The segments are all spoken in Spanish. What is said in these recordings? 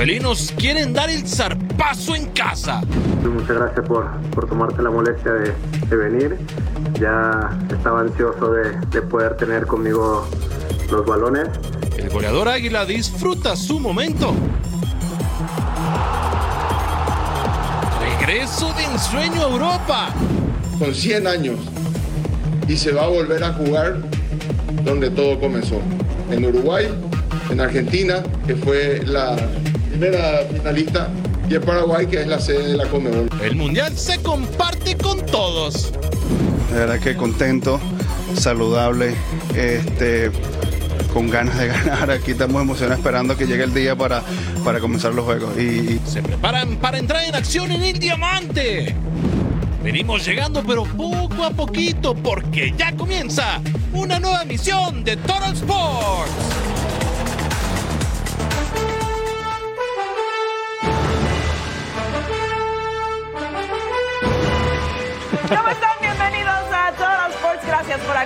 Felinos quieren dar el zarpazo en casa. Muchas gracias por, por tomarte la molestia de, de venir. Ya estaba ansioso de, de poder tener conmigo los balones. El goleador Águila disfruta su momento. Regreso de ensueño a Europa. con 100 años y se va a volver a jugar donde todo comenzó, en Uruguay, en Argentina, que fue la primera finalista, y Paraguay, que es la sede de la Conmebol. El mundial se comparte con todos. De verdad que contento, saludable, este, con ganas de ganar. Aquí estamos emocionados esperando que llegue el día para, para comenzar los juegos. Y, y Se preparan para entrar en acción en el diamante. Venimos llegando pero poco a poquito porque ya comienza una nueva misión de Total Sports.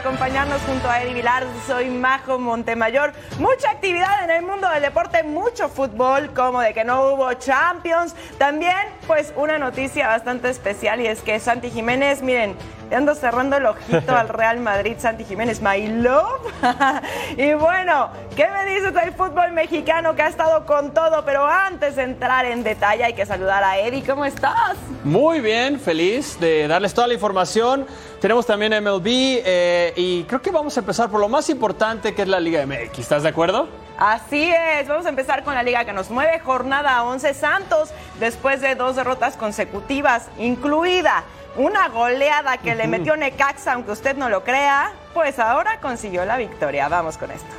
Acompañarnos junto a Eddie Vilar. Soy Majo Montemayor. Mucha actividad en el mundo del deporte, mucho fútbol, como de que no hubo Champions. También, pues, una noticia bastante especial y es que Santi Jiménez, miren, le ando cerrando el ojito al Real Madrid, Santi Jiménez, my love. y bueno, ¿qué me dices del fútbol mexicano que ha estado con todo? Pero antes de entrar en detalle, hay que saludar a Eddie. ¿Cómo estás? Muy bien, feliz de darles toda la información. Tenemos también MLB eh, y creo que vamos a empezar por lo más importante que es la Liga MX. ¿Estás de acuerdo? Así es, vamos a empezar con la liga que nos mueve, jornada 11 Santos, después de dos derrotas consecutivas, incluida una goleada que le metió Necaxa, aunque usted no lo crea, pues ahora consiguió la victoria. Vamos con esto.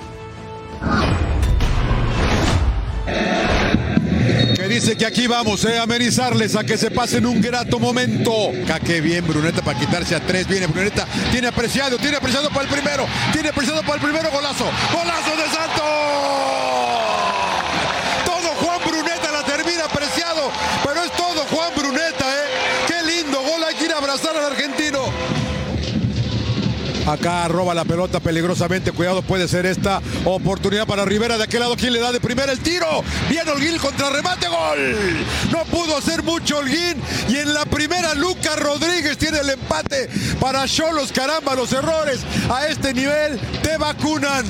Que dice que aquí vamos eh, a amenizarles a que se pasen un grato momento. Ca, qué bien, Bruneta para quitarse a tres. Viene Bruneta, tiene apreciado, tiene apreciado para el primero, tiene apreciado para el primero golazo. ¡Golazo de Santos! Acá roba la pelota peligrosamente. Cuidado, puede ser esta oportunidad para Rivera. De aquel lado, ¿quién le da de primera el tiro? Bien Holguín contra remate, gol. No pudo hacer mucho Holguín. Y en la primera, Lucas Rodríguez tiene el empate para Cholos. Caramba, los errores a este nivel te vacunan.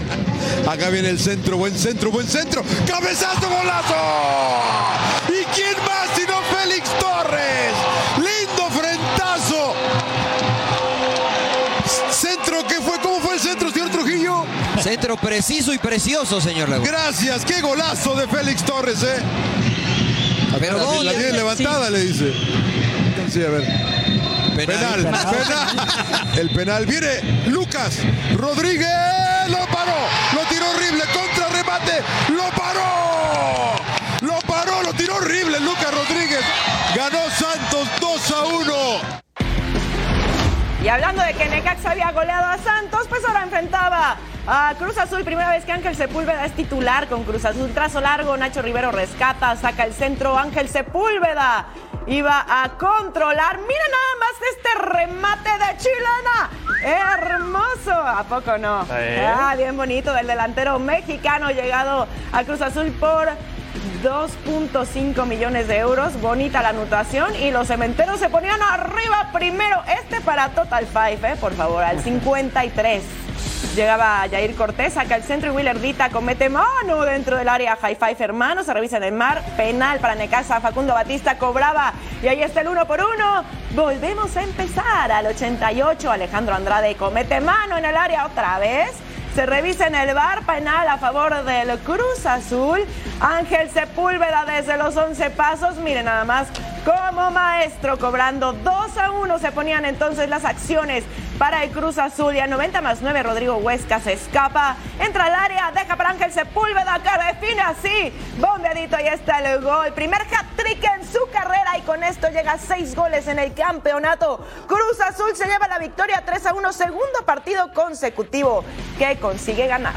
Acá viene el centro, buen centro, buen centro. ¡Cabezazo, golazo! ¿Y quién más sino Félix Torres? Centro, señor Trujillo? Centro preciso y precioso, señor Laguna. Gracias, qué golazo de Félix Torres, ¿eh? Pero La, gol, la tiene levantada, le dice. Sí, a ver. Penal, penal. El penal viene Lucas Rodríguez. Lo paró. Lo tiró horrible. Contra remate. Lo paró. Lo paró. Lo tiró horrible Lucas Rodríguez. Y hablando de que Necaxa había goleado a Santos, pues ahora enfrentaba a Cruz Azul. Primera vez que Ángel Sepúlveda es titular con Cruz Azul. Trazo largo, Nacho Rivero rescata, saca el centro. Ángel Sepúlveda iba a controlar. Mira nada más este remate de chilena. Hermoso. ¿A poco no? Ah, bien bonito del delantero mexicano llegado a Cruz Azul por 2.5 millones de euros. Bonita la anotación. Y los cementeros se ponían arriba primero. Este para Total Five, eh, por favor, al 53. Llegaba Jair Cortés acá al centro y Willer Dita comete mano dentro del área. High five hermano, se revisa en el mar. Penal para Necaxa. Facundo Batista cobraba. Y ahí está el uno por uno. Volvemos a empezar al 88. Alejandro Andrade comete mano en el área otra vez. Se revisa en el bar penal a favor del Cruz Azul. Ángel Sepúlveda desde los 11 pasos. Miren nada más como maestro cobrando 2 a 1 se ponían entonces las acciones para el Cruz Azul y a 90 más 9 Rodrigo Huesca se escapa, entra al área, deja para Ángel Sepúlveda que define así, bombeadito ahí está el gol, primer hat-trick en su carrera y con esto llega a 6 goles en el campeonato. Cruz Azul se lleva la victoria 3 a 1, segundo partido consecutivo que consigue ganar.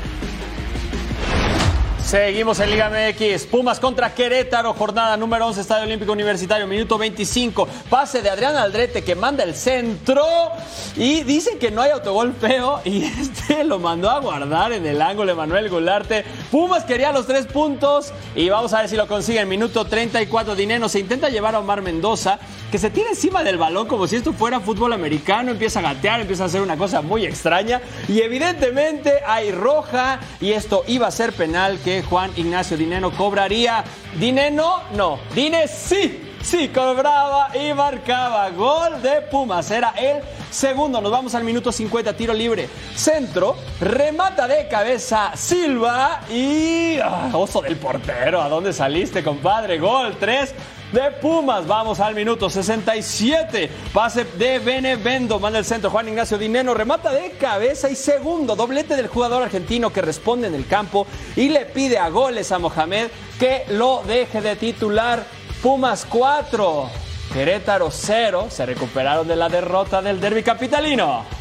Seguimos en Liga MX. Pumas contra Querétaro, jornada número 11, Estadio Olímpico Universitario, minuto 25. Pase de Adrián Aldrete que manda el centro y dicen que no hay autogol feo y este lo mandó a guardar en el ángulo Manuel Gularte. Pumas quería los tres puntos y vamos a ver si lo consigue en minuto 34. Dineno se intenta llevar a Omar Mendoza que se tira encima del balón como si esto fuera fútbol americano, empieza a gatear, empieza a hacer una cosa muy extraña y evidentemente hay roja y esto iba a ser penal que Juan Ignacio Dineno cobraría. Dineno, no. Dine sí. Sí, cobraba y marcaba. Gol de Pumas. Era el segundo. Nos vamos al minuto 50. Tiro libre. Centro. Remata de cabeza Silva. Y. ah, oso del portero. ¿A dónde saliste, compadre? Gol 3 de Pumas. Vamos al minuto 67. Pase de Benevendo. Manda el centro. Juan Ignacio Dineno remata de cabeza y segundo. Doblete del jugador argentino que responde en el campo y le pide a goles a Mohamed que lo deje de titular. Pumas 4. Querétaro 0. Se recuperaron de la derrota del derby capitalino.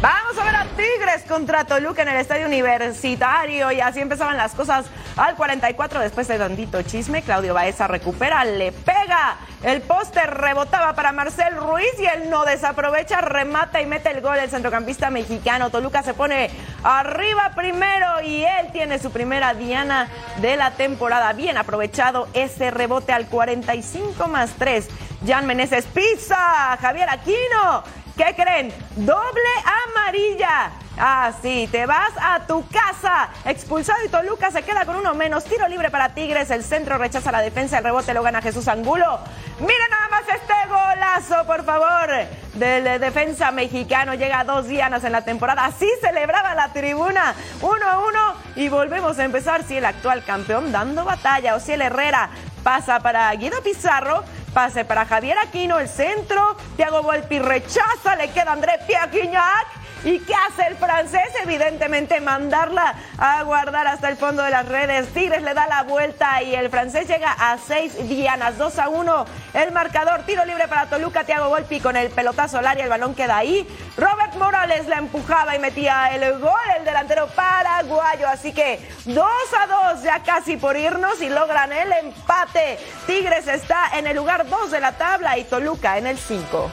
Vamos a ver a Tigres contra Toluca en el estadio universitario y así empezaban las cosas al 44 después de tantito chisme. Claudio Baeza recupera, le pega. El poste rebotaba para Marcel Ruiz y él no desaprovecha, remata y mete el gol el centrocampista mexicano. Toluca se pone arriba primero y él tiene su primera diana de la temporada. Bien aprovechado ese rebote al 45 más 3. Jan Meneses pisa, Javier Aquino. ¿Qué creen? Doble amarilla. Ah, sí, te vas a tu casa. Expulsado y Toluca se queda con uno menos. Tiro libre para Tigres. El centro rechaza la defensa. El rebote lo gana Jesús Angulo. Miren nada más este golazo, por favor. Del eh, defensa mexicano. Llega a dos dianas en la temporada. Así celebraba la tribuna. Uno a uno. Y volvemos a empezar. Si el actual campeón dando batalla. O si el Herrera pasa para Guido Pizarro. Pase para Javier Aquino, el centro. Thiago Volpi rechaza, le queda André Piaquiñac. ¿Y qué hace el francés? Evidentemente mandarla a guardar hasta el fondo de las redes. Tigres le da la vuelta y el francés llega a seis dianas, 2 a 1. El marcador, tiro libre para Toluca, Thiago Volpi con el pelotazo al área, el balón queda ahí. Robert Morales la empujaba y metía el gol, el delantero paraguayo. Así que 2 a 2, ya casi por irnos y logran el empate. Tigres está en el lugar 2 de la tabla y Toluca en el 5.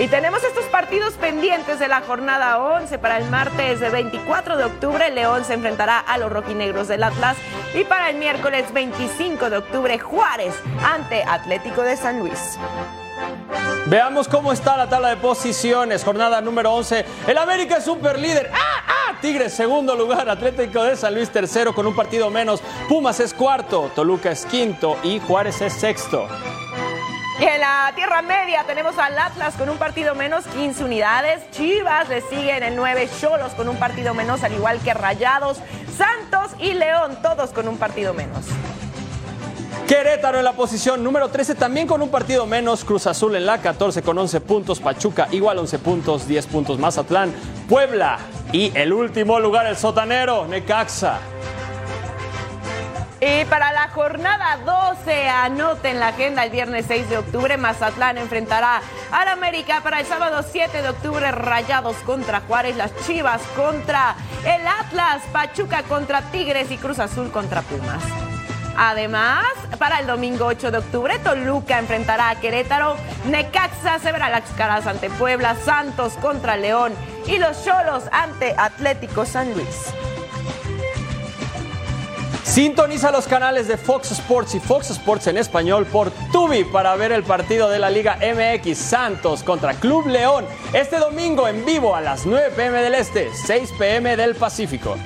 Y tenemos estos partidos pendientes de la jornada 11 para el martes de 24 de octubre. León se enfrentará a los roquinegros del Atlas. Y para el miércoles 25 de octubre, Juárez ante Atlético de San Luis. Veamos cómo está la tabla de posiciones. Jornada número 11. El América es super líder. ¡Ah, ah! Tigres segundo lugar. Atlético de San Luis tercero con un partido menos. Pumas es cuarto. Toluca es quinto. Y Juárez es sexto. Y en la Tierra Media tenemos al Atlas con un partido menos, 15 unidades. Chivas le siguen en 9 Cholos con un partido menos, al igual que Rayados. Santos y León, todos con un partido menos. Querétaro en la posición número 13, también con un partido menos. Cruz Azul en la 14 con 11 puntos. Pachuca igual 11 puntos, 10 puntos. Mazatlán, Puebla y el último lugar, el sotanero, Necaxa. Y para la jornada 12, anoten la agenda el viernes 6 de octubre, Mazatlán enfrentará al América. Para el sábado 7 de octubre, Rayados contra Juárez, las Chivas contra el Atlas, Pachuca contra Tigres y Cruz Azul contra Pumas. Además, para el domingo 8 de octubre, Toluca enfrentará a Querétaro, Necaxa se verá las caras ante Puebla, Santos contra León y los Cholos ante Atlético San Luis. Sintoniza los canales de Fox Sports y Fox Sports en español por Tubi para ver el partido de la Liga MX Santos contra Club León este domingo en vivo a las 9 pm del Este, 6 pm del Pacífico.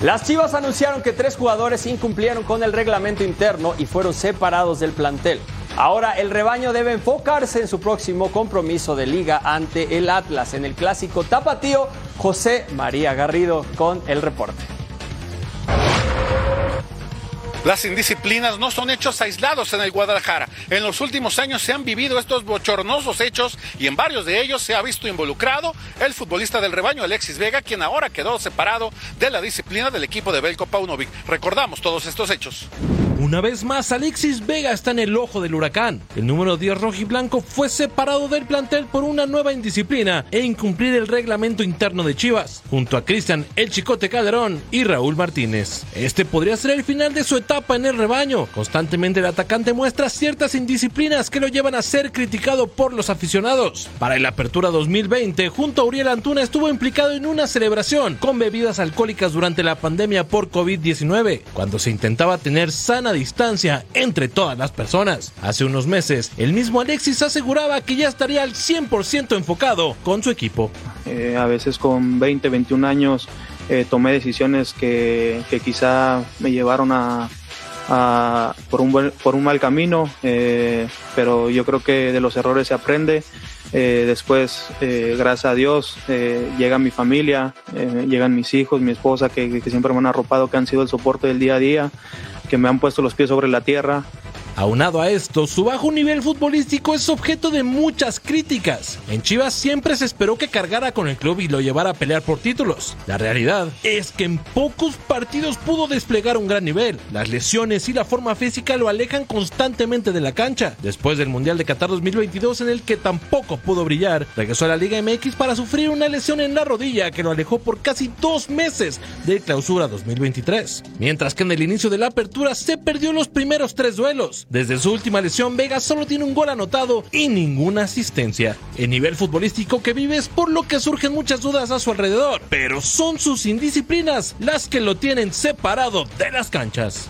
Las Chivas anunciaron que tres jugadores incumplieron con el reglamento interno y fueron separados del plantel. Ahora el rebaño debe enfocarse en su próximo compromiso de liga ante el Atlas en el clásico tapatío José María Garrido con el reporte. Las indisciplinas no son hechos aislados en el Guadalajara. En los últimos años se han vivido estos bochornosos hechos y en varios de ellos se ha visto involucrado el futbolista del rebaño Alexis Vega, quien ahora quedó separado de la disciplina del equipo de Belko Paunovic. Recordamos todos estos hechos. Una vez más, Alexis Vega está en el ojo del huracán. El número 10 rojiblanco fue separado del plantel por una nueva indisciplina e incumplir el reglamento interno de Chivas, junto a Cristian El Chicote Calderón y Raúl Martínez. Este podría ser el final de su etapa en el rebaño. Constantemente el atacante muestra ciertas indisciplinas que lo llevan a ser criticado por los aficionados. Para el Apertura 2020, junto a Uriel Antuna estuvo implicado en una celebración con bebidas alcohólicas durante la pandemia por COVID-19, cuando se intentaba tener sana distancia entre todas las personas. Hace unos meses, el mismo Alexis aseguraba que ya estaría al 100% enfocado con su equipo. Eh, a veces con 20, 21 años eh, tomé decisiones que, que, quizá me llevaron a, a por, un buen, por un mal camino, eh, pero yo creo que de los errores se aprende. Eh, después, eh, gracias a Dios, eh, llega mi familia, llegan mis hijos, mi esposa, que, que siempre me han arropado, que han sido el soporte del día a día que me han puesto los pies sobre la tierra. Aunado a esto, su bajo nivel futbolístico es objeto de muchas críticas. En Chivas siempre se esperó que cargara con el club y lo llevara a pelear por títulos. La realidad es que en pocos partidos pudo desplegar un gran nivel. Las lesiones y la forma física lo alejan constantemente de la cancha. Después del Mundial de Qatar 2022 en el que tampoco pudo brillar, regresó a la Liga MX para sufrir una lesión en la rodilla que lo alejó por casi dos meses de clausura 2023. Mientras que en el inicio de la apertura se perdió los primeros tres duelos. Desde su última lesión, Vega solo tiene un gol anotado y ninguna asistencia. El nivel futbolístico que vive es por lo que surgen muchas dudas a su alrededor, pero son sus indisciplinas las que lo tienen separado de las canchas.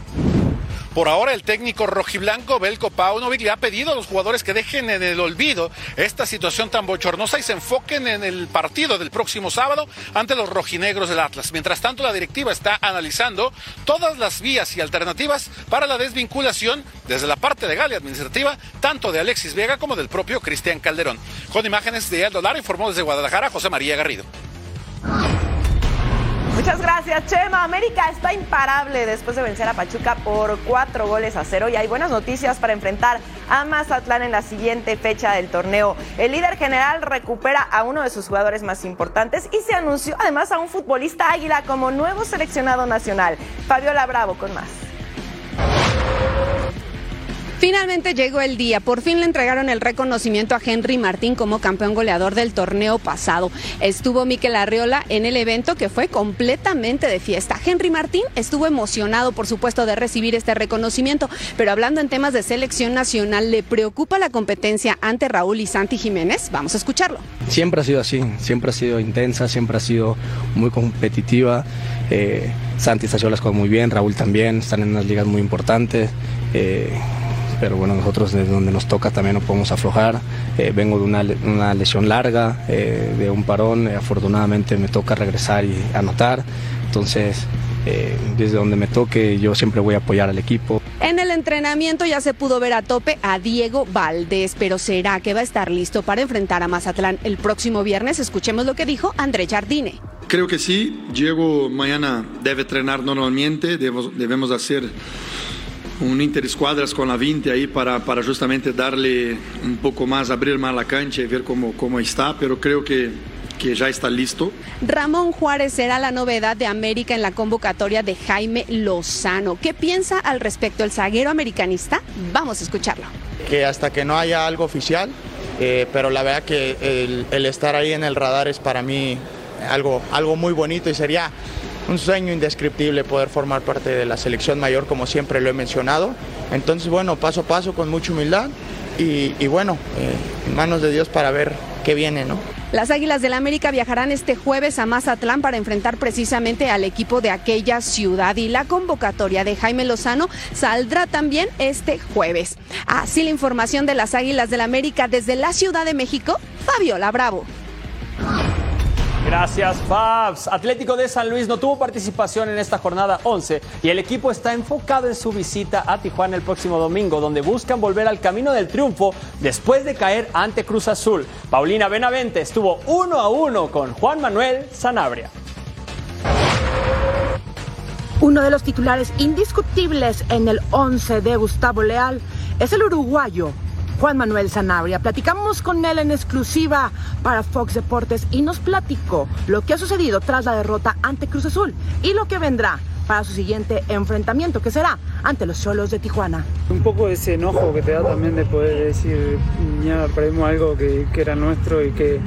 Por ahora el técnico rojiblanco Belko Paunovic le ha pedido a los jugadores que dejen en el olvido esta situación tan bochornosa y se enfoquen en el partido del próximo sábado ante los rojinegros del Atlas. Mientras tanto, la directiva está analizando todas las vías y alternativas para la desvinculación desde la parte legal y administrativa, tanto de Alexis Vega como del propio Cristian Calderón. Con imágenes de Aldo Lara, informó desde Guadalajara José María Garrido. Muchas gracias, Chema. América está imparable después de vencer a Pachuca por cuatro goles a cero y hay buenas noticias para enfrentar a Mazatlán en la siguiente fecha del torneo. El líder general recupera a uno de sus jugadores más importantes y se anunció además a un futbolista águila como nuevo seleccionado nacional. Fabiola Bravo con más. Finalmente llegó el día. Por fin le entregaron el reconocimiento a Henry Martín como campeón goleador del torneo pasado. Estuvo Miquel Arriola en el evento que fue completamente de fiesta. Henry Martín estuvo emocionado, por supuesto, de recibir este reconocimiento, pero hablando en temas de selección nacional, ¿le preocupa la competencia ante Raúl y Santi Jiménez? Vamos a escucharlo. Siempre ha sido así, siempre ha sido intensa, siempre ha sido muy competitiva. Eh, Santi está haciendo las cosas muy bien, Raúl también, están en unas ligas muy importantes. Eh, pero bueno, nosotros desde donde nos toca también no podemos aflojar. Eh, vengo de una, una lesión larga, eh, de un parón, eh, afortunadamente me toca regresar y anotar, entonces desde donde me toque yo siempre voy a apoyar al equipo. En el entrenamiento ya se pudo ver a tope a Diego Valdés, pero ¿será que va a estar listo para enfrentar a Mazatlán el próximo viernes? Escuchemos lo que dijo André Jardine. Creo que sí, Diego mañana debe entrenar normalmente, debemos, debemos hacer un interescuadras con la 20 ahí para, para justamente darle un poco más, abrir más la cancha y ver cómo, cómo está, pero creo que, que ya está listo. Ramón Juárez será la novedad de América en la convocatoria de Jaime Lozano. ¿Qué piensa al respecto el zaguero americanista? Vamos a escucharlo. Que hasta que no haya algo oficial, eh, pero la verdad que el, el, estar ahí en el radar es para mí algo, algo muy bonito y sería un sueño indescriptible poder formar parte de la selección mayor, como siempre lo he mencionado. Entonces, bueno, paso a paso, con mucha humildad y, bueno, eh, manos de Dios para ver qué viene, ¿no? Las Águilas del América viajarán este jueves a Mazatlán para enfrentar precisamente al equipo de aquella ciudad y la convocatoria de Jaime Lozano saldrá también este jueves. Así la información de las Águilas del América desde la Ciudad de México, Fabiola Bravo. Gracias, Fabs. Atlético de San Luis no tuvo participación en esta jornada 11 y el equipo está enfocado en su visita a Tijuana el próximo domingo, donde buscan volver al camino del triunfo después de caer ante Cruz Azul. Paulina Benavente estuvo uno a uno con Juan Manuel Sanabria. Uno de los titulares indiscutibles en el 11 de Gustavo Leal es el uruguayo Juan Manuel Sanabria. Platicamos con él en exclusiva para Fox Deportes y nos platicó lo que ha sucedido tras la derrota ante Cruz Azul y lo que vendrá para su siguiente enfrentamiento, que será ante los solos de Tijuana. Un poco ese enojo que te da también de poder decir, ya perdimos algo que, era nuestro y que,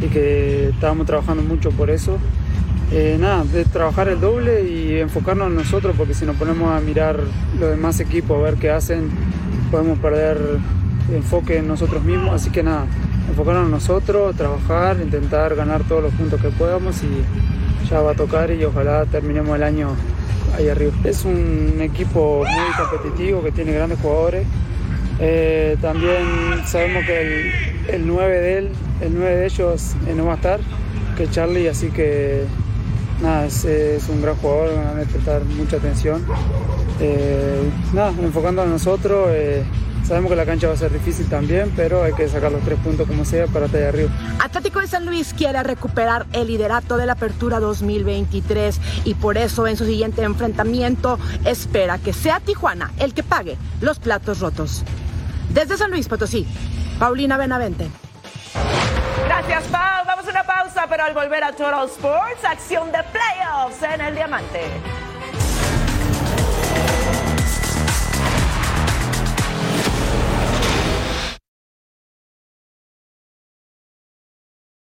y que estábamos trabajando mucho por eso. Eh, nada, de trabajar el doble y enfocarnos en nosotros, porque si nos ponemos a mirar los demás equipos, a ver qué hacen, podemos perder enfoque en nosotros mismos, así que nada, enfocarnos en nosotros, trabajar, intentar ganar todos los puntos que podamos y ya va a tocar y ojalá terminemos el año ahí arriba. Es un equipo muy competitivo que tiene grandes jugadores. Eh, también sabemos que el, 9 de él, el 9 de ellos eh, no va a estar, que Charlie, así que nada, es, un gran jugador, van a prestar mucha atención. Eh, nada, enfocando en nosotros. Sabemos que la cancha va a ser difícil también, pero hay que sacar los tres puntos como sea para estar arriba. Atlético de San Luis quiere recuperar el liderato de la Apertura 2023 y por eso en su siguiente enfrentamiento espera que sea Tijuana el que pague los platos rotos. Desde San Luis Potosí, Paulina Benavente. Gracias, Pau. Vamos a una pausa, pero al volver a Total Sports, acción de playoffs en el Diamante.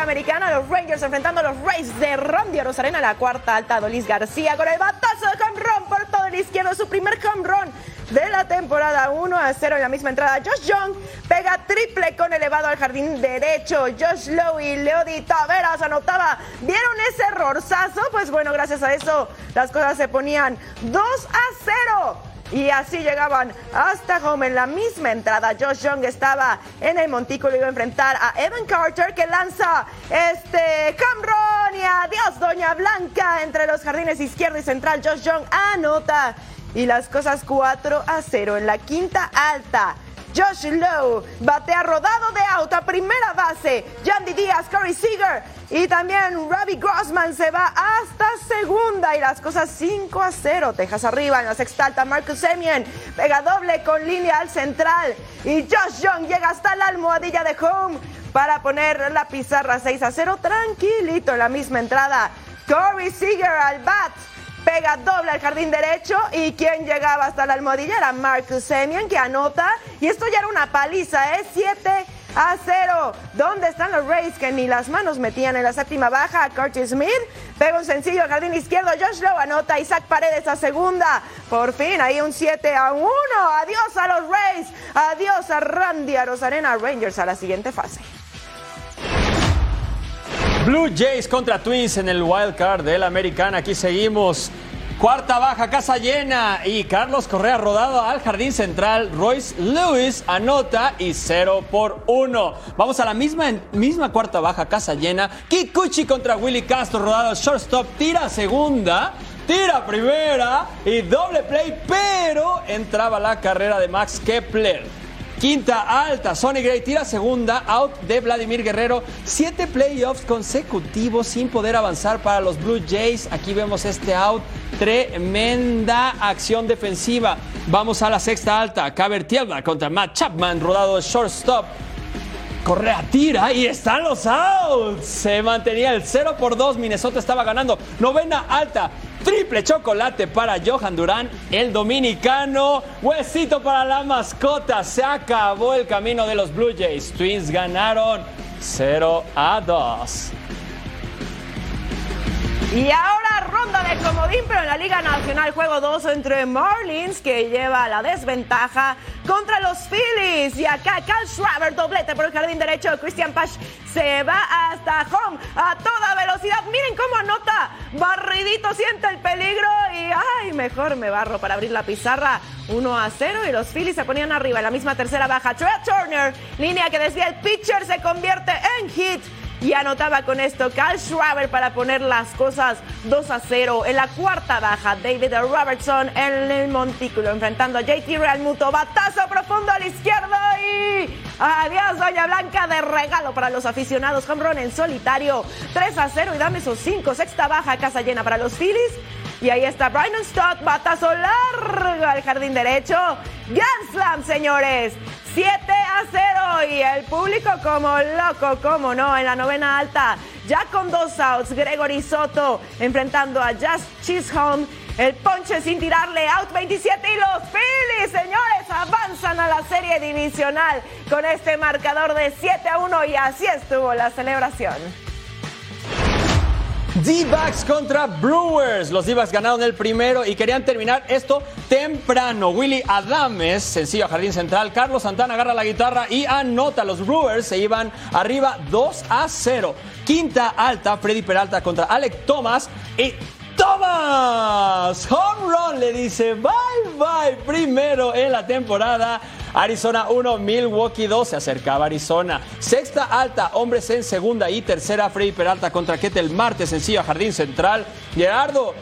Liga Americana. Los Rangers enfrentando a los Rays de Ron Rosarena. La cuarta alta. Dolis García con el batazo de home run por todo el izquierdo. Su primer home run de la temporada 1 a 0 en la misma entrada. Josh Young pega triple con elevado al jardín derecho. Josh Lowe y Leody Taveras anotaba. ¿Vieron ese errorzazo? Pues bueno, gracias a eso las cosas se ponían 2 a 0. Y así llegaban hasta home en la misma entrada. Josh Young estaba en el montículo y iba a enfrentar a Evan Carter que lanza este Camron y adiós Doña Blanca entre los jardines izquierdo y central. Josh Young anota y las cosas 4 a 0 en la quinta alta. Josh Lowe batea rodado de auto primera base. Yandy Díaz, Corey Seager y también Robbie Grossman se va hasta segunda y las cosas 5 a 0. Texas arriba en la sexta alta. Marcus Semien pega doble con línea al central y Josh Young llega hasta la almohadilla de home para poner la pizarra 6 a 0 tranquilito en la misma entrada. Corey Seager al bat pega doble al jardín derecho y quien llegaba hasta la almohadilla era Marcus Semien que anota y esto ya era una paliza, ¿eh? 7 a 0. ¿Dónde están los Rays que ni las manos metían en la séptima baja? Curtis Smith pega un sencillo al jardín izquierdo. Josh Lowe anota. Isaac Paredes a segunda. Por fin, ahí un 7 a 1. Adiós a los Rays. Adiós a Randy a Rosarena Rangers a la siguiente fase. Blue Jays contra Twins en el wild card del Americana. Aquí seguimos. Cuarta baja, casa llena y Carlos Correa rodado al jardín central. Royce Lewis anota y 0 por 1. Vamos a la misma, misma cuarta baja, casa llena. Kikuchi contra Willy Castro rodado shortstop. Tira segunda, tira primera y doble play, pero entraba la carrera de Max Kepler. Quinta alta, Sonny Gray tira segunda, out de Vladimir Guerrero. Siete playoffs consecutivos sin poder avanzar para los Blue Jays. Aquí vemos este out. Tremenda acción defensiva. Vamos a la sexta alta. Caber Tielma contra Matt Chapman, rodado shortstop. Correa tira y están los outs. Se mantenía el 0 por 2. Minnesota estaba ganando. Novena alta. Triple chocolate para Johan Durán, el dominicano. Huesito para la mascota. Se acabó el camino de los Blue Jays. Twins ganaron 0 a 2. Y ahora ronda de comodín, pero en la Liga Nacional juego 2 entre Marlins, que lleva la desventaja, contra los Phillies. Y acá Cal Schwaber, doblete por el jardín derecho. Christian Pash se va hasta home a toda velocidad. Miren cómo anota. Barridito siente el peligro y ay, mejor me barro para abrir la pizarra. 1 a 0 y los Phillies se ponían arriba en la misma tercera baja. Trey Turner, línea que desvía el pitcher, se convierte en hit y anotaba con esto Cal Schwaber para poner las cosas 2 a 0. En la cuarta baja, David Robertson en el montículo enfrentando a JT Realmuto. Batazo profundo a la izquierda y adiós, Doña Blanca de regalo para los aficionados. Run en solitario 3 a 0 y dame esos 5. Sexta baja, casa llena para los Phillies. Y ahí está Brian Stott, batazo largo al jardín derecho. Grand Slam, señores. 7 a 0 y el público como loco, como no, en la novena alta, ya con dos outs, Gregory Soto enfrentando a Just Chisholm, el ponche sin tirarle, out 27 y los Phillies, señores, avanzan a la serie divisional con este marcador de 7 a 1 y así estuvo la celebración. D-backs contra Brewers. Los D-backs ganaron el primero y querían terminar esto temprano. Willy Adames, sencillo a jardín central. Carlos Santana agarra la guitarra y anota. Los Brewers se iban arriba 2 a 0. Quinta alta, Freddy Peralta contra Alec Thomas. Y Thomas, home run, le dice bye bye. Primero en la temporada. Arizona 1, Milwaukee 2, se acercaba Arizona. Sexta alta, hombres en segunda y tercera, Freddy Peralta contra Ketel Marte, sencillo a Jardín Central. Gerardo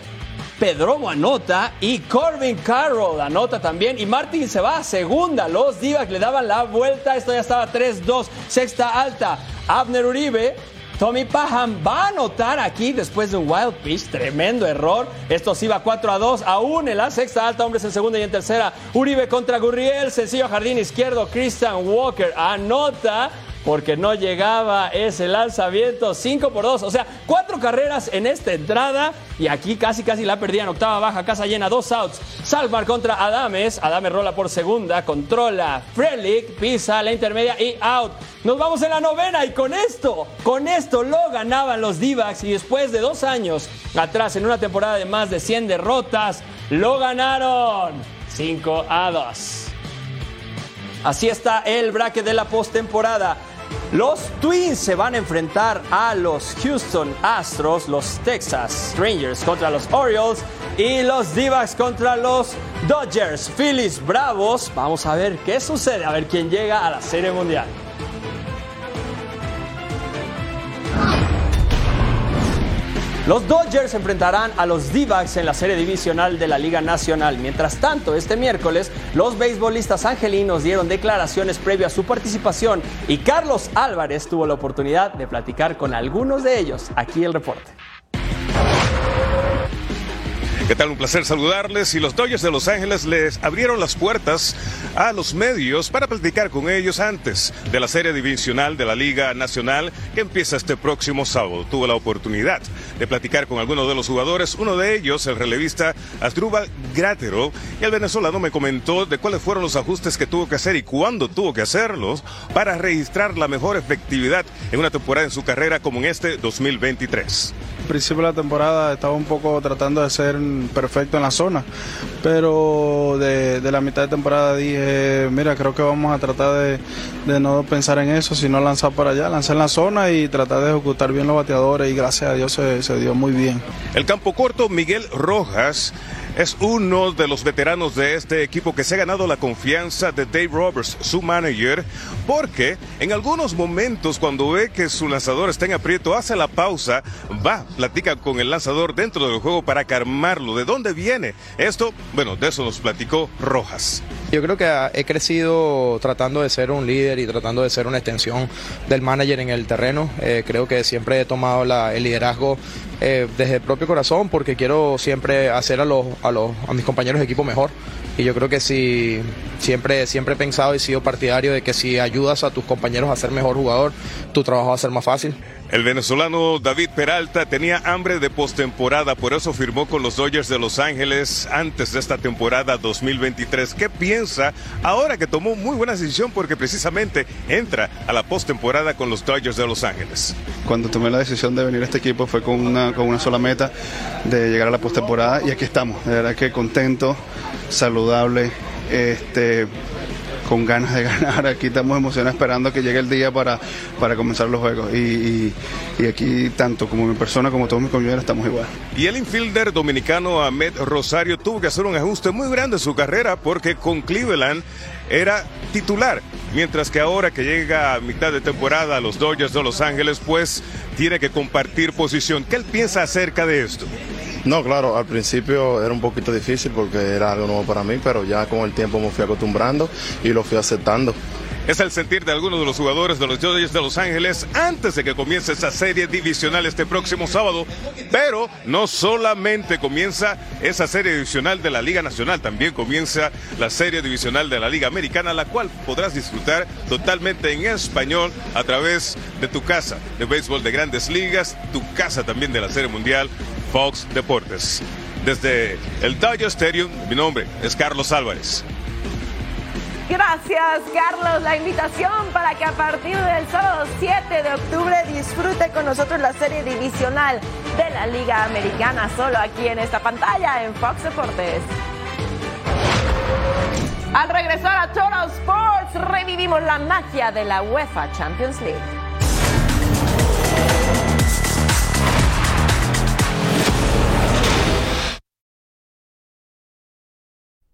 Pedromo anota y Corbin Carroll anota también. Y Martin se va a segunda. Los Divas le daban la vuelta. Esto ya estaba 3-2. Sexta alta. Abner Uribe Tommy Paham va a anotar aquí después de un wild pitch, tremendo error. Esto sí va 4 a 2, aún en la sexta alta, hombres en segunda y en tercera. Uribe contra Gurriel, sencillo jardín izquierdo, Christian Walker anota porque no llegaba ese lanzamiento 5 por 2. O sea, cuatro carreras en esta entrada y aquí casi casi la perdían. Octava baja, casa llena, dos outs. Salvar contra Adames. Adames rola por segunda, controla. Frelick pisa la intermedia y out. Nos vamos en la novena y con esto, con esto lo ganaban los d y después de dos años atrás en una temporada de más de 100 derrotas, lo ganaron 5 a 2. Así está el bracket de la postemporada. Los Twins se van a enfrentar a los Houston Astros, los Texas Rangers contra los Orioles y los d contra los Dodgers, Phillies, Bravos. Vamos a ver qué sucede, a ver quién llega a la Serie Mundial. Los Dodgers enfrentarán a los d en la serie divisional de la Liga Nacional. Mientras tanto, este miércoles, los beisbolistas angelinos dieron declaraciones previo a su participación y Carlos Álvarez tuvo la oportunidad de platicar con algunos de ellos. Aquí el reporte. ¿Qué tal? Un placer saludarles. Y los Dodgers de Los Ángeles les abrieron las puertas a los medios para platicar con ellos antes de la serie divisional de la Liga Nacional que empieza este próximo sábado. Tuve la oportunidad de platicar con algunos de los jugadores, uno de ellos, el relevista Asdrúbal Grátero, y el venezolano me comentó de cuáles fueron los ajustes que tuvo que hacer y cuándo tuvo que hacerlos para registrar la mejor efectividad en una temporada en su carrera como en este 2023 principio de la temporada estaba un poco tratando de ser perfecto en la zona, pero de, la mitad de temporada dije, mira, creo que vamos a tratar de, no pensar en eso, sino lanzar para allá, lanzar en la zona y tratar de ejecutar bien los bateadores y gracias a Dios se, se dio muy bien. El campo corto, Miguel Rojas es uno de los veteranos de este equipo que se ha ganado la confianza de Dave Roberts, su manager, porque en algunos momentos cuando ve que su lanzador está en aprieto, hace la pausa, va, platica con el lanzador dentro del juego para calmarlo. ¿De dónde viene? Esto, bueno, de eso nos platicó Rojas. Yo creo que he crecido tratando de ser un líder y tratando de ser una extensión del manager en el terreno. Eh, creo que siempre he tomado el liderazgo eh, desde el propio corazón porque quiero siempre hacer a, los, a, los, a mis compañeros de equipo mejor. Y yo creo que si siempre, siempre he pensado y sido partidario de que si ayudas a tus compañeros a ser mejor jugador, tu trabajo va a ser más fácil. El venezolano David Peralta tenía hambre de postemporada, por eso firmó con los Dodgers de Los Ángeles antes de esta temporada 2023. ¿Qué piensa ahora que tomó muy buena decisión porque precisamente entra a la postemporada con los Dodgers de Los Ángeles? Cuando tomé la decisión de venir a este equipo fue con una, con una sola meta de llegar a la postemporada y aquí estamos. De verdad que contento, saludable, este con ganas de ganar. Aquí estamos emocionados esperando que llegue el día para, para comenzar los juegos. Y, y, aquí, tanto como mi persona como todos mis compañeros, estamos igual. Y el infielder dominicano Ahmed Rosario tuvo que hacer un ajuste muy grande en su carrera porque con Cleveland era titular. Mientras que ahora que llega a mitad de temporada a los Dodgers de Los Ángeles, pues tiene que compartir posición. ¿Qué él piensa acerca de esto? No, claro, al principio era un poquito difícil porque era algo nuevo para mí, pero ya con el tiempo me fui acostumbrando y lo fui aceptando. Es el sentir de algunos de los jugadores de los Dodgers de Los Ángeles antes de que comience esa serie divisional este próximo sábado. Pero no solamente comienza esa serie divisional de la Liga Nacional, también comienza la serie divisional de la Liga Americana, la cual podrás disfrutar totalmente en español a través de tu casa de béisbol de grandes ligas, tu casa también de la Serie Mundial Fox Deportes. Desde el Dodger Stadium, mi nombre es Carlos Álvarez. Gracias, Carlos. La invitación para que a partir del sábado 7 de octubre disfrute con nosotros la serie divisional de la Liga Americana, solo aquí en esta pantalla en Fox Deportes. Al regresar a Total Sports, revivimos la magia de la UEFA Champions League.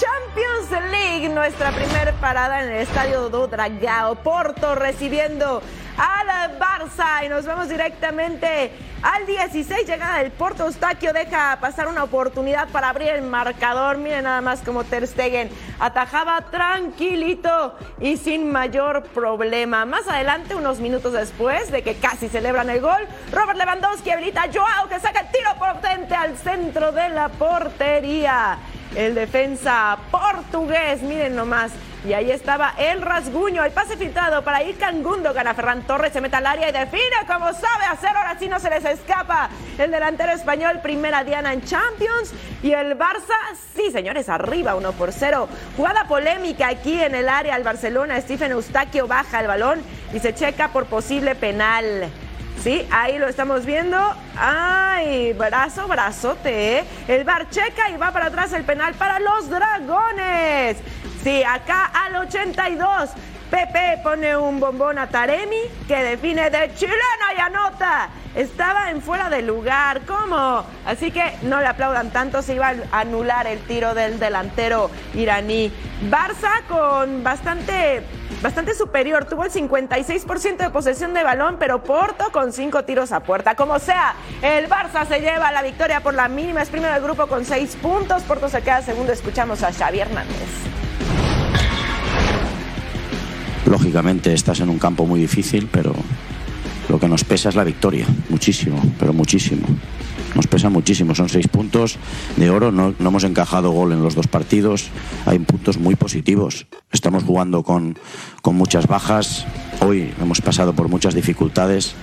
Champions League, nuestra primer parada en el estadio do Dragao, Porto recibiendo al Barça y nos vamos directamente al 16, llegada del Porto Eustaquio deja pasar una oportunidad para abrir el marcador, miren nada más como Ter Stegen atajaba tranquilito y sin mayor problema. Más adelante, unos minutos después de que casi celebran el gol, Robert Lewandowski habilita Joao que saca el tiro potente al centro de la portería. El defensa portugués, miren nomás. Y ahí estaba el rasguño, el pase filtrado para Ilkan Gundogan a Ferran Torres, se mete al área y define como sabe hacer, ahora sí no se les escapa. El delantero español, primera diana en Champions. Y el Barça, sí señores, arriba 1 por 0. Jugada polémica aquí en el área al Barcelona, Stephen Eustaquio baja el balón y se checa por posible penal. Sí, ahí lo estamos viendo. Ay, brazo, brazote. ¿eh? El bar checa y va para atrás el penal para los dragones. Sí, acá al 82. Pepe pone un bombón a Taremi que define de chilena y anota. Estaba en fuera de lugar, ¿cómo? Así que no le aplaudan tanto, se iba a anular el tiro del delantero iraní. Barça con bastante, bastante superior, tuvo el 56% de posesión de balón, pero Porto con cinco tiros a puerta. Como sea, el Barça se lleva la victoria por la mínima, es primero del grupo con seis puntos, Porto se queda segundo, escuchamos a Xavi Hernández. Lógicamente estás en un campo muy difícil, pero lo que nos pesa es la victoria, muchísimo, pero muchísimo. Nos pesa muchísimo, son seis puntos de oro, no, no hemos encajado gol en los dos partidos, hay puntos muy positivos. Estamos jugando con, con muchas bajas, hoy hemos pasado por muchas dificultades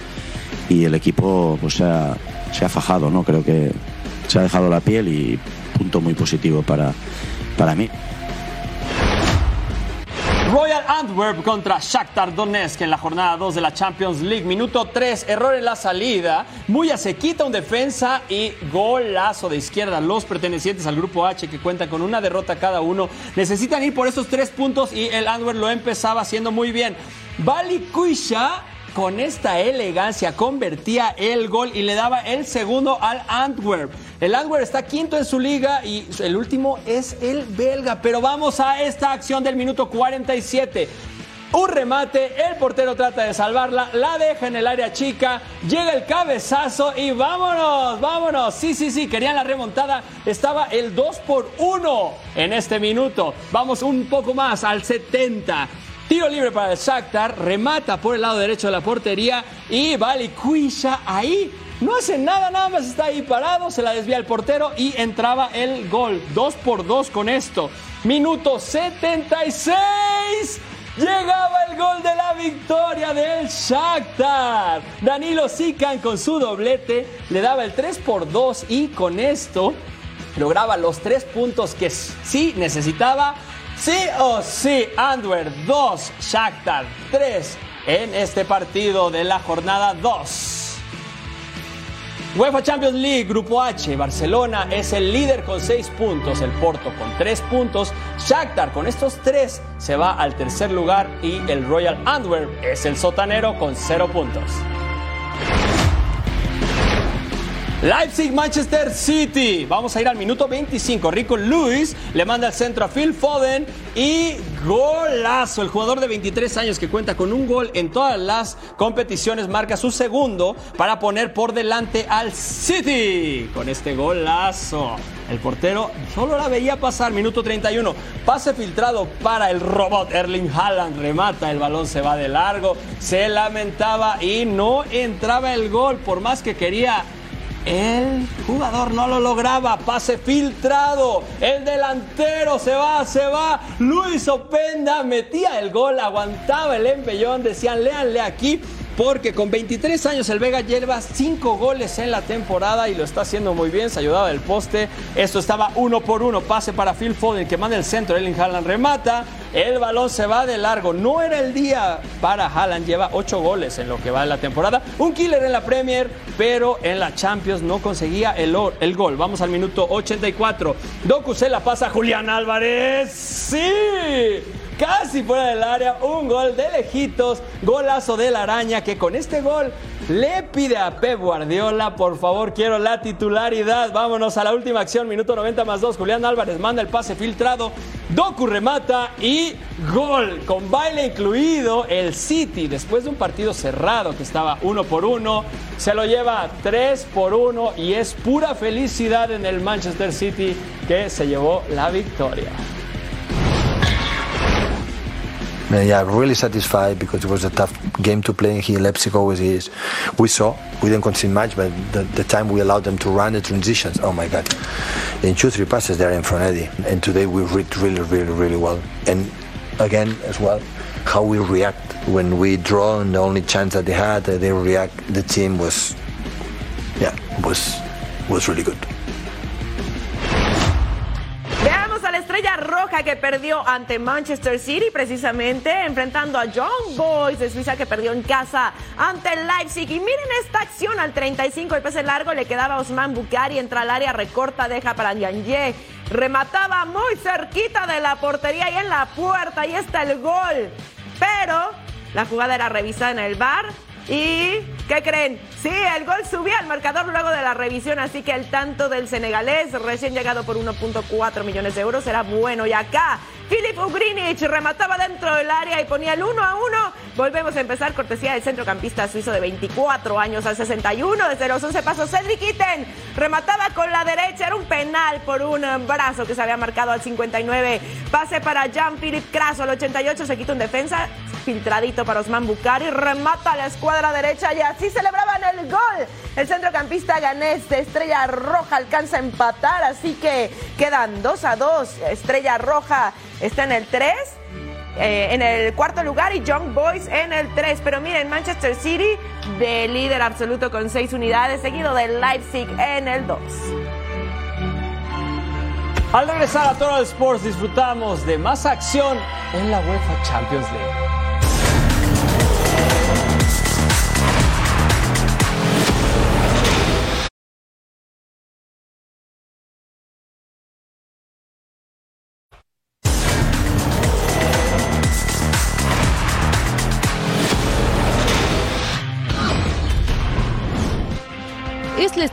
y el equipo pues, se, ha, se ha fajado, ¿no? Creo que se ha dejado la piel y punto muy positivo para, para mí. Royal Antwerp contra Shakhtar Donetsk en la jornada 2 de la Champions League. Minuto 3, error en la salida. Muya se quita un defensa y golazo de izquierda. Los pertenecientes al grupo H que cuentan con una derrota cada uno necesitan ir por esos tres puntos y el Antwerp lo empezaba haciendo muy bien. Bali Kuisha con esta elegancia convertía el gol y le daba el segundo al Antwerp. El Antwerp está quinto en su liga y el último es el belga. Pero vamos a esta acción del minuto 47. Un remate, el portero trata de salvarla, la deja en el área chica, llega el cabezazo y vámonos, vámonos. Sí, sí, sí, querían la remontada. Estaba el 2 por 1 en este minuto. Vamos un poco más al 70. Tiro libre para el Shakhtar, remata por el lado derecho de la portería y Vali Cuisha ahí. No hace nada, nada más está ahí parado, se la desvía el portero y entraba el gol. 2 por 2 con esto. Minuto 76. Llegaba el gol de la victoria del Shakhtar. Danilo Sikan con su doblete le daba el 3 por 2 y con esto lograba los tres puntos que sí necesitaba Sí o sí, Antwerp 2, Shakhtar 3 en este partido de la jornada 2. UEFA Champions League, Grupo H, Barcelona es el líder con 6 puntos, el Porto con 3 puntos, Shakhtar con estos 3 se va al tercer lugar y el Royal Antwerp es el sotanero con 0 puntos. Leipzig, Manchester City. Vamos a ir al minuto 25. Rico Lewis le manda el centro a Phil Foden y golazo. El jugador de 23 años que cuenta con un gol en todas las competiciones marca su segundo para poner por delante al City. Con este golazo. El portero solo la veía pasar, minuto 31. Pase filtrado para el robot Erling Haaland. Remata, el balón se va de largo. Se lamentaba y no entraba el gol por más que quería el jugador no lo lograba, pase filtrado, el delantero se va, se va, Luis Openda metía el gol, aguantaba el empellón, decían, léanle aquí, porque con 23 años el Vega lleva 5 goles en la temporada y lo está haciendo muy bien, se ayudaba del poste, esto estaba uno por uno, pase para Phil Foden que manda el centro, Erling Haaland remata, el balón se va de largo. No era el día para Haaland. Lleva ocho goles en lo que va de la temporada. Un killer en la Premier, pero en la Champions no conseguía el, el gol. Vamos al minuto 84. Doku se la pasa a Julián Álvarez. ¡Sí! Casi fuera del área, un gol de lejitos, golazo de la araña que con este gol le pide a Pep Guardiola, por favor, quiero la titularidad. Vámonos a la última acción, minuto 90 más 2. Julián Álvarez manda el pase filtrado, Doku remata y gol con baile incluido. El City, después de un partido cerrado que estaba uno por uno, se lo lleva 3 por 1 y es pura felicidad en el Manchester City que se llevó la victoria. Uh, yeah, really satisfied because it was a tough game to play here. Leipzig always is. We saw we didn't concede much, but the, the, time we allowed them to run the transitions, oh my God! In two three passes they're in front of Eddie, and today we read really really really well. And again as well, how we react when we draw and the only chance that they had, they react. The team was, yeah, was was really good. Roja que perdió ante Manchester City, precisamente enfrentando a John Boys de Suiza que perdió en casa ante Leipzig. Y miren esta acción al 35, el pase largo le quedaba a Osman Bukari, entra al área, recorta, deja para Yanye. Remataba muy cerquita de la portería y en la puerta, ahí está el gol. Pero la jugada era revisada en el bar y, ¿qué creen? Sí, el gol subía al marcador luego de la revisión, así que el tanto del senegalés, recién llegado por 1.4 millones de euros, será bueno. Y acá, Filip Ugrinich remataba dentro del área y ponía el 1 a 1. Volvemos a empezar, cortesía del centrocampista suizo de 24 años al 61. Desde los 11 pasos, Cedric Itten remataba con la derecha, era un penal por un brazo que se había marcado al 59. Pase para Jean-Philippe Craso al 88, se quita un defensa, filtradito para Osman Bukari, remata a la escuadra derecha y así celebraban el el gol. El centrocampista ganés de Estrella Roja alcanza a empatar, así que quedan 2 a 2. Estrella Roja está en el 3. eh, en el cuarto lugar y Young Boys en el 3. Pero miren, Manchester City de líder absoluto con 6 unidades, seguido de Leipzig en el 2. Al regresar a Total Sports disfrutamos de más acción en la UEFA Champions League.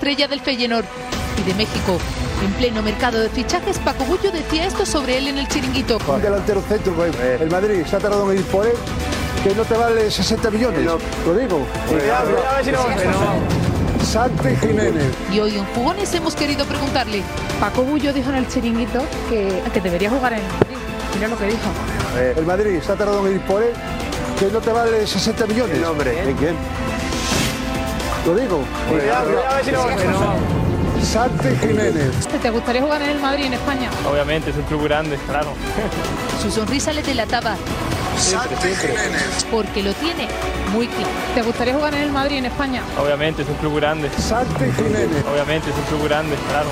Estrella del Feyenoord y de México. En pleno mercado de fichajes, Paco Bullo decía esto sobre él en el chiringuito. Un delantero centro, el Madrid se ha tardado en ir por él, que no te vale 60 millones. Lo digo. Santi Jiménez. Y hoy en Jugones hemos querido preguntarle. Paco Bullo dijo en el chiringuito que, que debería jugar en el Madrid. Mira lo que dijo. El Madrid se ha tardado en ir por él, que no te vale 60 millones. ¿De quién? Lo digo. Santi Jiménez. ¿Te gustaría jugar en el Madrid en España? Obviamente, es un club grande, claro. Su sonrisa le delataba. Porque lo tiene muy claro. ¿Te gustaría jugar en el Madrid en España? Obviamente, es un club grande. Santi Jiménez. Obviamente, es un club grande, claro.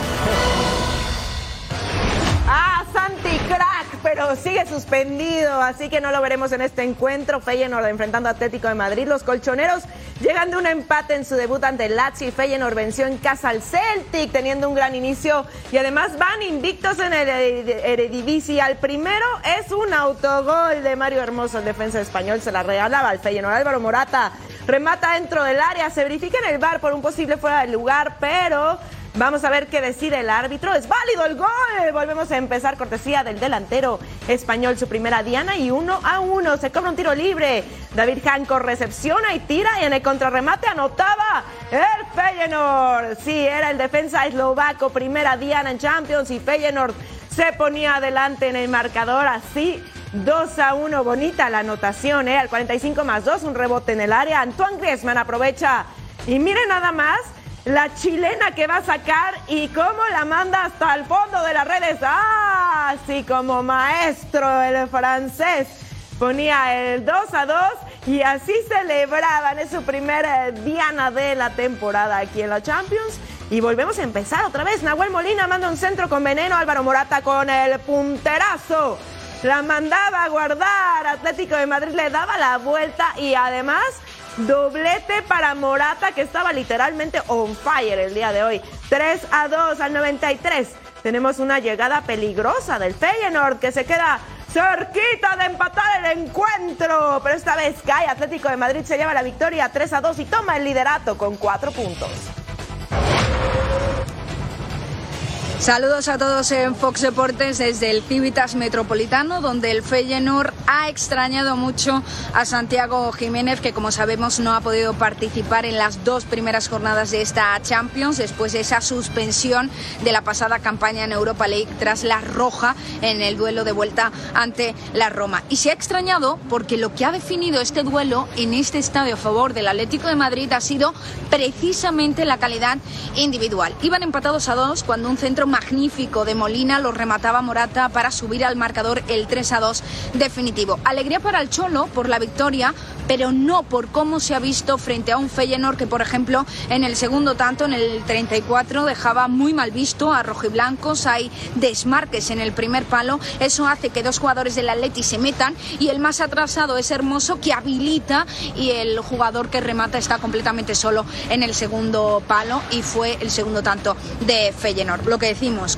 Pero sigue suspendido, así que no lo veremos en este encuentro. Feyenoord enfrentando a Atlético de Madrid. Los colchoneros llegan de un empate en su debut ante el Lazio y Feyenoord venció en casa al Celtic, teniendo un gran inicio y además van invictos en el Eredivisie. Al primero es un autogol de Mario Hermoso, el defensa español, se la regalaba al Feyenoord. Álvaro Morata remata dentro del área, se verifica en el bar por un posible fuera de lugar, pero Vamos a ver qué decide el árbitro. Es válido el gol. Volvemos a empezar cortesía del delantero español, su primera diana y uno a uno. Se cobra un tiro libre. David Hanco recepciona y tira y en el contrarremate anotaba el Feyenoord. Sí, era el defensa eslovaco, primera diana en Champions y Feyenoord se ponía adelante en el marcador así. 2 a 1, bonita la anotación, ¿eh? Al 45 más 2, un rebote en el área. Antoine Griezmann aprovecha. Y mire nada más, la chilena que va a sacar y cómo la manda hasta el fondo de las redes. ¡Ah! Así como maestro el francés. Ponía el 2 a 2 y así celebraban. Es su primera diana de la temporada aquí en la Champions. Y volvemos a empezar otra vez. Nahuel Molina manda un centro con veneno. Álvaro Morata con el punterazo. La mandaba a guardar. Atlético de Madrid le daba la vuelta y además Doblete para Morata que estaba literalmente on fire el día de hoy. 3 a 2 al 93. Tenemos una llegada peligrosa del Feyenoord que se queda cerquita de empatar el encuentro. Pero esta vez cae Atlético de Madrid se lleva la victoria 3 a 2 y toma el liderato con 4 puntos. Saludos a todos en Fox Deportes desde el Civitas Metropolitano, donde el Feyenoord ha extrañado mucho a Santiago Jiménez, que como sabemos no ha podido participar en las dos primeras jornadas de esta Champions, después de esa suspensión de la pasada campaña en Europa League tras la roja en el duelo de vuelta ante la Roma. Y se ha extrañado porque lo que ha definido este duelo en este estadio a favor del Atlético de Madrid ha sido precisamente la calidad individual. Iban empatados a dos cuando un centro magnífico de Molina lo remataba Morata para subir al marcador el 3 a 2 definitivo. Alegría para el Cholo por la victoria, pero no por cómo se ha visto frente a un Feyenoord que, por ejemplo, en el segundo tanto, en el 34, dejaba muy mal visto a rojiblancos. Hay desmarques en el primer palo. Eso hace que dos jugadores del Atleti se metan y el más atrasado es Hermoso que habilita y el jugador que remata está completamente solo en el segundo palo y fue el segundo tanto de Feyenoord. Lo que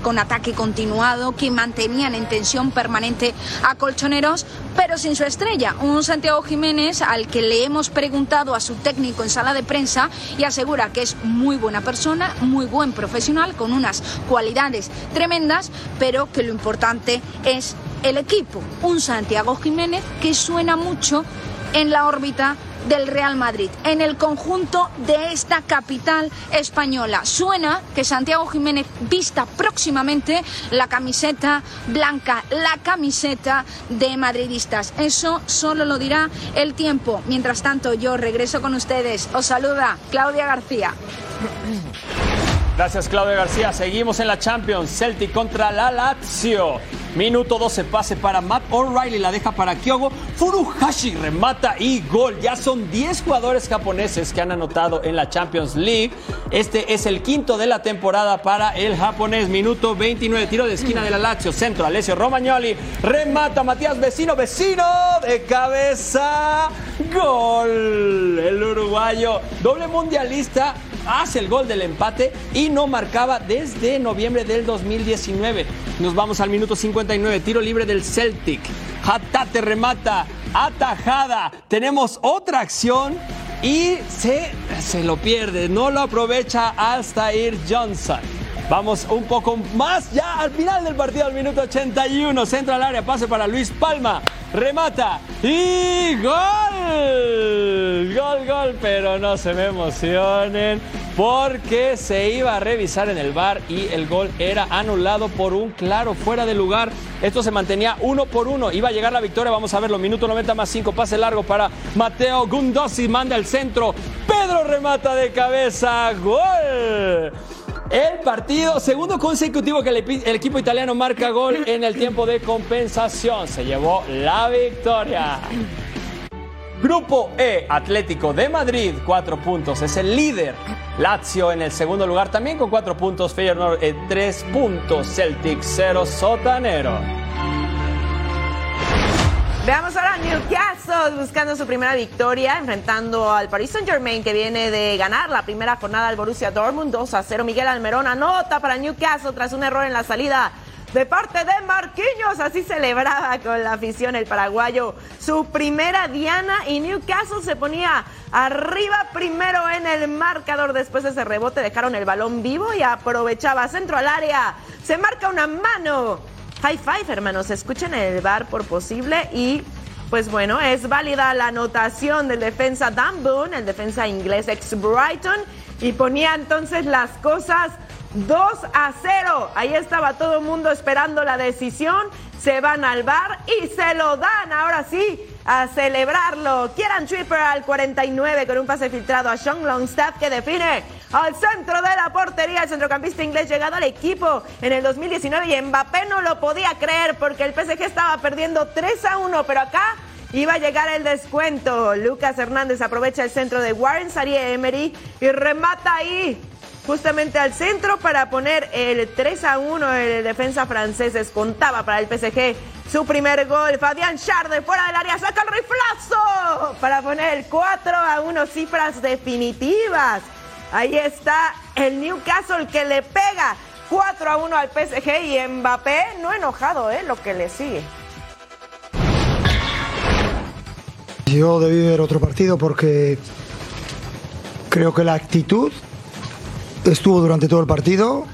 con ataque continuado, que mantenían en tensión permanente a colchoneros, pero sin su estrella, un Santiago Jiménez al que le hemos preguntado a su técnico en sala de prensa y asegura que es muy buena persona, muy buen profesional, con unas cualidades tremendas, pero que lo importante es el equipo. Un Santiago Jiménez que suena mucho en la órbita del Real Madrid, en el conjunto de esta capital española. Suena que Santiago Jiménez vista próximamente la camiseta blanca, la camiseta de madridistas. Eso solo lo dirá el tiempo. Mientras tanto, yo regreso con ustedes. Os saluda Claudia García. Gracias, Claudia García. Seguimos en la Champions. Celtic contra la Lazio. Minuto 12, pase para Matt O'Reilly, la deja para Kyogo. Furuhashi remata y gol. Ya son 10 jugadores japoneses que han anotado en la Champions League. Este es el quinto de la temporada para el japonés. Minuto 29, tiro de esquina de la Lazio. Centro, Alessio Romagnoli. Remata Matías Vecino, Vecino de cabeza. Gol. El uruguayo, doble mundialista, hace el gol del empate y no marcaba desde noviembre del 2019. Nos vamos al minuto 59, tiro libre del Celtic. Hatate remata, atajada. Tenemos otra acción y se, se lo pierde, no lo aprovecha Alstair Johnson. Vamos un poco más ya al final del partido, al minuto 81. Centra al área, pase para Luis Palma. Remata y gol. Gol, gol, pero no se me emocionen porque se iba a revisar en el bar y el gol era anulado por un claro fuera de lugar. Esto se mantenía uno por uno. Iba a llegar la victoria, vamos a verlo. Minuto 90 más 5, pase largo para Mateo Gundosi, manda el centro. Pedro remata de cabeza, gol. El partido, segundo consecutivo que el, equipo italiano marca gol en el tiempo de compensación. Se llevó la victoria. Grupo E, Atlético de Madrid, cuatro puntos. Es el líder. Lazio en el segundo lugar también con cuatro puntos. Feyenoord en tres puntos. Celtic cero sotanero. Veamos ahora a Newcastle buscando su primera victoria, enfrentando al Paris Saint Germain que viene de ganar la primera jornada al Borussia Dortmund 2 a 0. Miguel Almerón anota para Newcastle tras un error en la salida de parte de Marquinhos. Así celebraba con la afición el paraguayo su primera diana y Newcastle se ponía arriba primero en el marcador. Después de ese rebote dejaron el balón vivo y aprovechaba centro al área. Se marca una mano High five, hermanos. Escuchen el bar por posible y pues bueno, es válida la anotación del defensa Dan Boone, el defensa inglés ex Brighton, y ponía entonces las cosas 2 a 0. Ahí estaba todo el mundo esperando la decisión. Se van al bar y se lo dan. Ahora sí, a celebrarlo. Kieran Tripper al 49 con un pase filtrado a Sean Longstaff que define al centro de la portería. El centrocampista inglés llegado al equipo en el 2019 y Mbappé no lo podía creer porque el PSG estaba perdiendo 3 a 1, pero acá iba a llegar el descuento. Lucas Hernández aprovecha el centro de Warren Sarie Emery y remata ahí justamente al centro para poner el 3 a 1. El defensa francés descontaba para el PSG su primer gol. Fabián Charde fuera del área saca el riflazo para poner el 4 a 1. Cifras definitivas. Ahí está el Newcastle que le pega 4 a 1 al PSG y Mbappé no enojado, ¿eh? Lo que le sigue. Yo debí ver otro partido porque creo que la actitud estuvo durante todo el partido.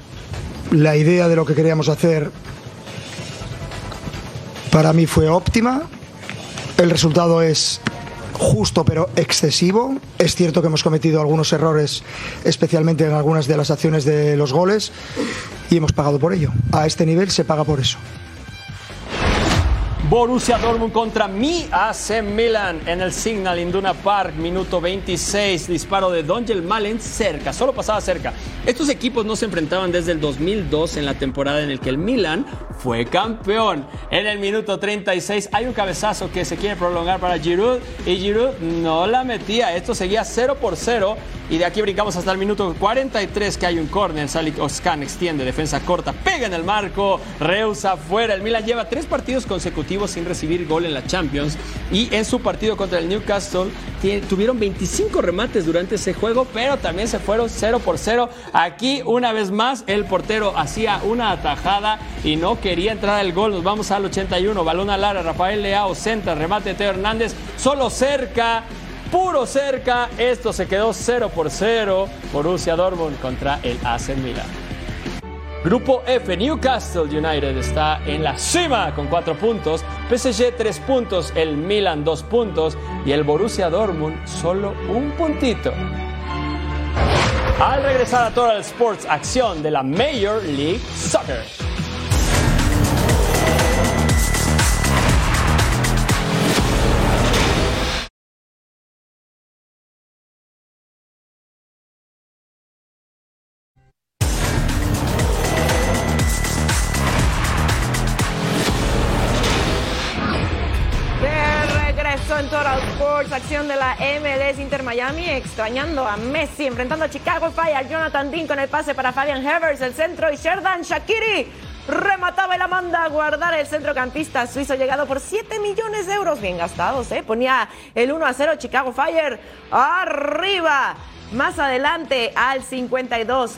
La idea de lo que queríamos hacer para mí fue óptima. El resultado es justo pero excesivo. Es cierto que hemos cometido algunos errores, especialmente en algunas de las acciones de los goles, y hemos pagado por ello. A este nivel se paga por eso. Borussia Dortmund contra mi AC Milan en el Signal Induna Park, minuto 26, disparo de Dongel Malen cerca, solo pasaba cerca. Estos equipos no se enfrentaban desde el 2002 en la temporada en el que el Milan fue campeón. En el minuto 36 hay un cabezazo que se quiere prolongar para Giroud y Giroud no la metía. Esto seguía 0 por 0 y de aquí brincamos hasta el minuto 43 que hay un córner. Salik Oscan extiende, defensa corta, pega en el marco, rehúsa fuera. El Milan lleva tres partidos consecutivos sin recibir gol en la Champions y en su partido contra el Newcastle tuvieron 25 remates durante ese juego, pero también se fueron 0 por 0. Aquí una vez más el portero hacía una atajada y no quería entrar al gol. Nos vamos al 81, balón a Lara, Rafael Leao centra, remate Teo Hernández, solo cerca puro cerca. Esto se quedó 0 por 0. Borussia Dortmund contra el AC Milan. Grupo F, Newcastle United está en la cima con cuatro puntos, PSG tres puntos, el Milan dos puntos y el Borussia Dortmund solo un puntito. Al regresar a Total Sports, acción de la Major League Soccer. MLS Inter Miami, extrañando a Messi, enfrentando a Chicago Fire, Jonathan Dean con el pase para Fabian Herbers, el centro y Sherdan Shakiri remataba y la manda a guardar el centrocampista suizo llegado por 7 millones de euros, bien gastados, ¿eh? ponía el 1 a 0 Chicago Fire arriba, más adelante al 52.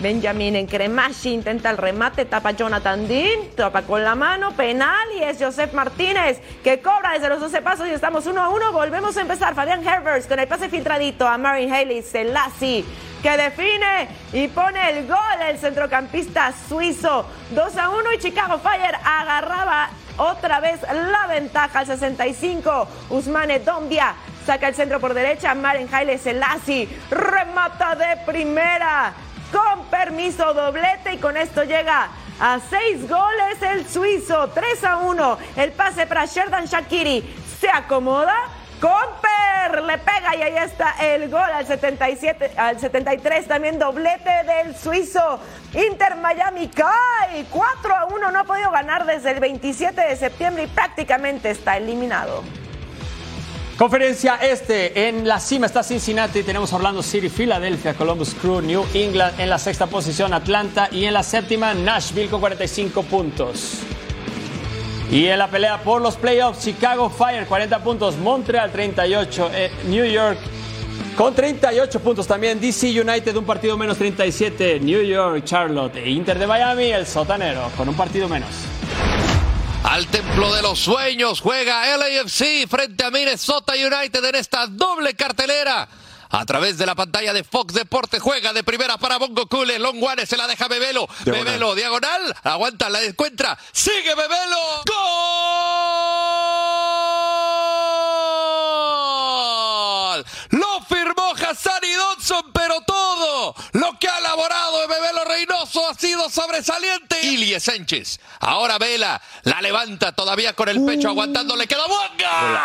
Benjamin en Cremashi intenta el remate, tapa Jonathan Dean, tapa con la mano, penal y es Joseph Martínez que cobra desde los 12 pasos y estamos 1 a 1. Volvemos a empezar. Fabián Herbers con el pase filtradito a Marin Haley Selassie que define y pone el gol el centrocampista suizo. 2 a 1 y Chicago Fire agarraba otra vez la ventaja al 65. Usmane Dombia saca el centro por derecha. Maren Haile Selassie remata de primera. Con permiso doblete y con esto llega a seis goles el suizo. 3 a 1. El pase para Sherdan Shakiri. Se acomoda. Comper le pega y ahí está el gol al 77, al 73 también doblete del suizo. Inter Miami cae 4 a 1, no ha podido ganar desde el 27 de septiembre y prácticamente está eliminado. Conferencia Este, en la cima está Cincinnati, tenemos Orlando City, Filadelfia, Columbus Crew, New England en la sexta posición, Atlanta y en la séptima Nashville con 45 puntos. Y en la pelea por los playoffs, Chicago Fire 40 puntos, Montreal 38, eh, New York con 38 puntos también, DC United un partido menos 37, New York, Charlotte e Inter de Miami, el sotanero con un partido menos. Al templo de los sueños juega LAFC frente a Minnesota United en esta doble cartelera. A través de la pantalla de Fox Deporte juega de primera para Bongo Cule. Long One se la deja Bebelo. Diagonal. Bebelo, diagonal. Aguanta, la encuentra. Sigue Bebelo. ¡Gol! Lo firmó Hassan y Dodson, pero todo lo que ha elaborado Ha sido sobresaliente. Ilie Sánchez. Ahora Vela la levanta todavía con el pecho aguantando. Le queda Bonga.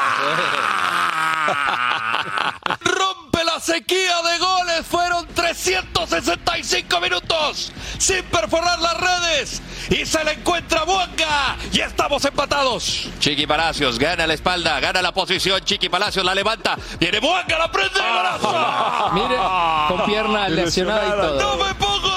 Rompe la sequía de goles. Fueron 365 minutos sin perforar las redes. Y se le encuentra Bonga. Y estamos empatados. Chiqui Palacios gana la espalda, gana la posición. Chiqui Palacios la levanta. Viene Bonga, la prende. golazo. Mire, con pierna lesionada y todo. ¡No me pongo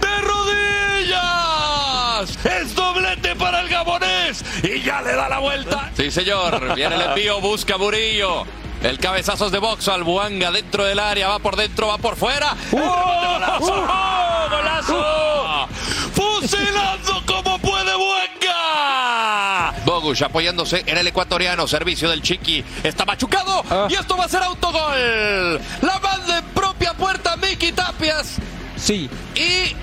de rodillas! ¡Es doblete para el gabonés! Y ya le da la vuelta. Sí, señor. Viene el envío, busca Murillo. El cabezazo de boxo al Buanga dentro del área. Va por dentro, va por fuera. ¡El remate, golazo! ¡Oh, ¡Golazo! ¡Fusilando como puede Buanga! Bogush apoyándose en el ecuatoriano. Servicio del Chiqui. Está machucado. Y esto va a ser autogol. La manda en propia puerta Miki Tapias. Sí. Y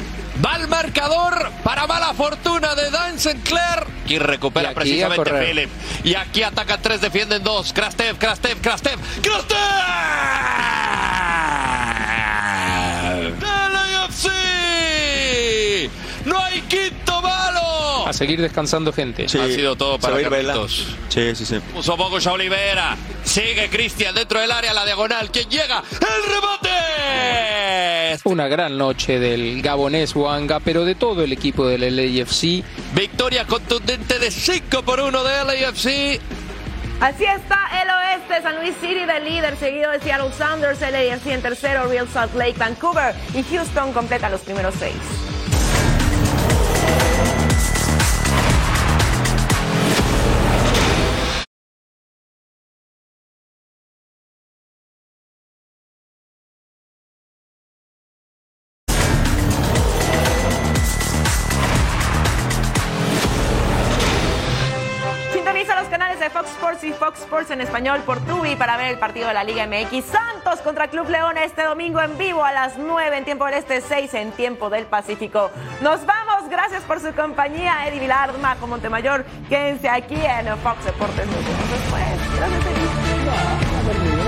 va al marcador para mala fortuna de Dan Sinclair. Y recupera Y precisamente. Philip. Y aquí atacan tres, defienden dos. Krastev, Krastev, Krastev. ¡Krastev! LAFC. ¡No hay quinto malo! A seguir descansando gente. ha sido todo para. Carlitos. Sí, sí, sí. Puso Bogush a Olivera. Sigue Cristian dentro del área, la diagonal. ¿Quién llega? ¡El remate! Una gran noche del gabonés Wanga, pero de todo el equipo del LAFC. Victoria contundente de 5 por 1 de LAFC. Así está el oeste, San Luis City de líder, seguido de Seattle Sounders, LAFC en tercero, Real Salt Lake, Vancouver y Houston completa los primeros seis. Fox Sports en español por Tubi para ver el partido de la Liga MX. Santos contra Club León este domingo en vivo a las 9 en tiempo del Este, 6 en tiempo del Pacífico. Nos vamos, gracias por su compañía, Eddie Vilar, Majo Montemayor. Quédense aquí en Fox Deportes. Nos vemos después. Gracias, Eddie.